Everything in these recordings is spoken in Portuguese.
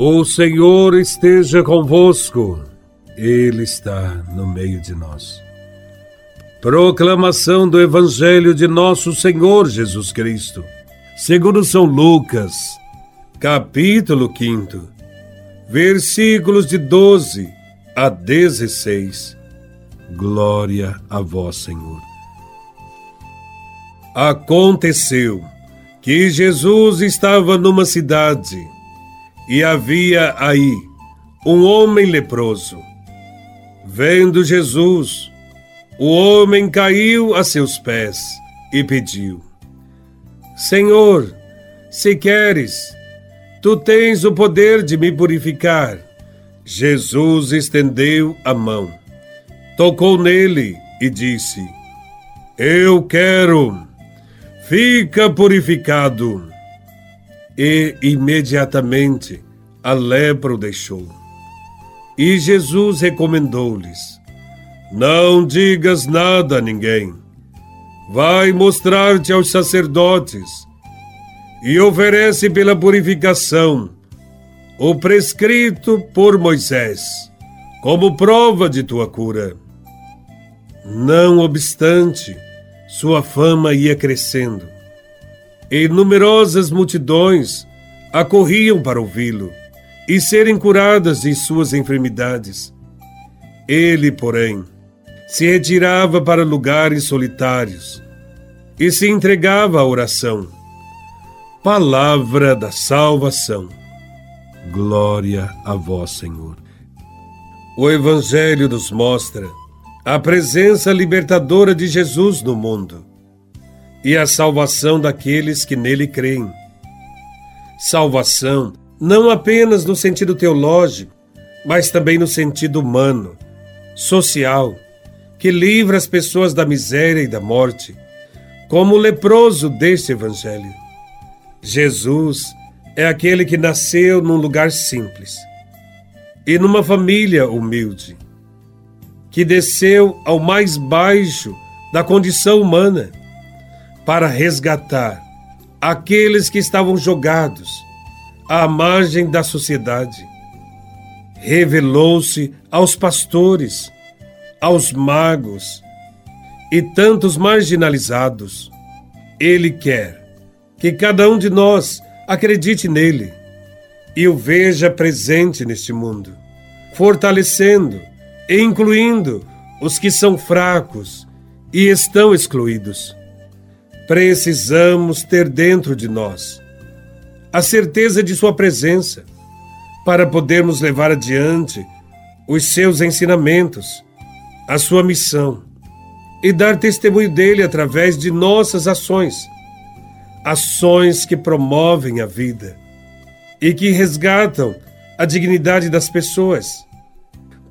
O Senhor esteja convosco, Ele está no meio de nós. Proclamação do Evangelho de Nosso Senhor Jesus Cristo, segundo São Lucas, capítulo 5, versículos de 12 a 16. Glória a Vós, Senhor. Aconteceu que Jesus estava numa cidade e havia aí um homem leproso. Vendo Jesus, o homem caiu a seus pés e pediu: Senhor, se queres, tu tens o poder de me purificar. Jesus estendeu a mão, tocou nele e disse: Eu quero, fica purificado e imediatamente a lepra o deixou. E Jesus recomendou-lhes: Não digas nada a ninguém. Vai mostrar-te aos sacerdotes e oferece pela purificação o prescrito por Moisés, como prova de tua cura. Não obstante, sua fama ia crescendo e numerosas multidões acorriam para ouvi-lo e serem curadas de suas enfermidades. Ele, porém, se retirava para lugares solitários e se entregava à oração. Palavra da salvação. Glória a vós, Senhor. O Evangelho nos mostra a presença libertadora de Jesus no mundo e a salvação daqueles que nele creem. Salvação não apenas no sentido teológico, mas também no sentido humano, social, que livra as pessoas da miséria e da morte, como o leproso deste evangelho. Jesus é aquele que nasceu num lugar simples e numa família humilde, que desceu ao mais baixo da condição humana para resgatar aqueles que estavam jogados à margem da sociedade. Revelou-se aos pastores, aos magos e tantos marginalizados. Ele quer que cada um de nós acredite nele e o veja presente neste mundo, fortalecendo e incluindo os que são fracos e estão excluídos precisamos ter dentro de nós a certeza de Sua presença para podermos levar adiante os seus ensinamentos, a sua missão e dar testemunho dele através de nossas ações, ações que promovem a vida e que resgatam a dignidade das pessoas,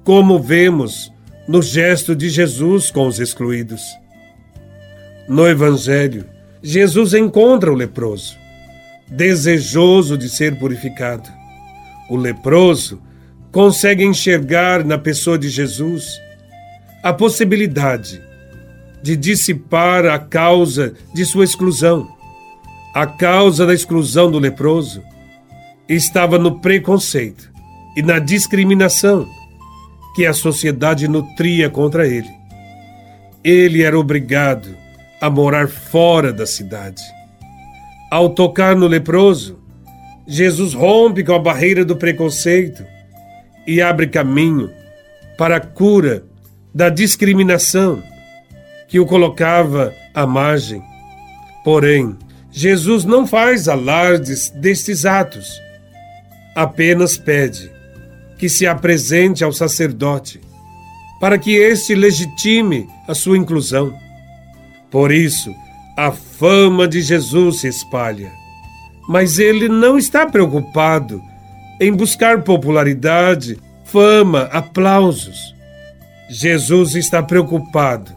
como vemos no gesto de Jesus com os excluídos. No Evangelho, Jesus encontra o leproso, desejoso de ser purificado. O leproso consegue enxergar na pessoa de Jesus a possibilidade de dissipar a causa de sua exclusão. A causa da exclusão do leproso estava no preconceito e na discriminação que a sociedade nutria contra ele. Ele era obrigado a morar fora da cidade. Ao tocar no leproso, Jesus rompe com a barreira do preconceito e abre caminho para a cura da discriminação que o colocava à margem. Porém, Jesus não faz alardes destes atos, apenas pede que se apresente ao sacerdote para que este legitime a sua inclusão. Por isso, a fama de Jesus se espalha. Mas ele não está preocupado em buscar popularidade, fama, aplausos. Jesus está preocupado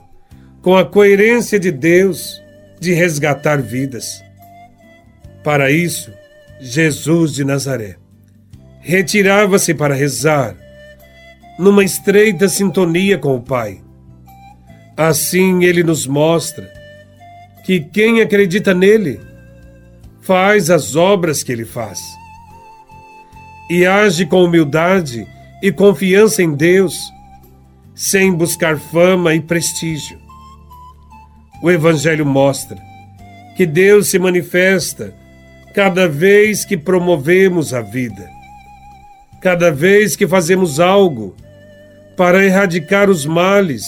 com a coerência de Deus de resgatar vidas. Para isso, Jesus de Nazaré retirava-se para rezar, numa estreita sintonia com o Pai. Assim ele nos mostra que quem acredita nele faz as obras que ele faz. e age com humildade e confiança em Deus, sem buscar fama e prestígio. O Evangelho mostra que Deus se manifesta cada vez que promovemos a vida, cada vez que fazemos algo para erradicar os males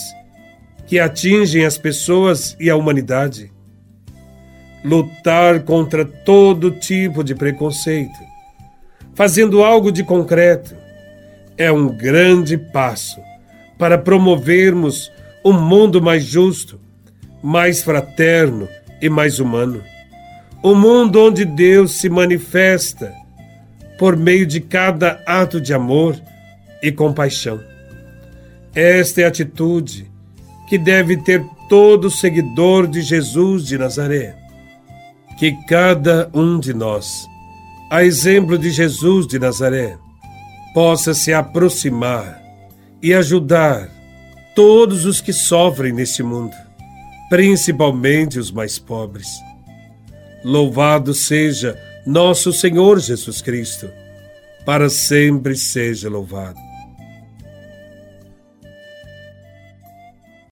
que atingem as pessoas e a humanidade. Lutar contra todo tipo de preconceito, fazendo algo de concreto, é um grande passo para promovermos um mundo mais justo, mais fraterno e mais humano. Um mundo onde Deus se manifesta por meio de cada ato de amor e compaixão. Esta é a atitude que deve ter todo seguidor de Jesus de Nazaré. Que cada um de nós, a exemplo de Jesus de Nazaré, possa se aproximar e ajudar todos os que sofrem neste mundo, principalmente os mais pobres. Louvado seja nosso Senhor Jesus Cristo, para sempre seja louvado.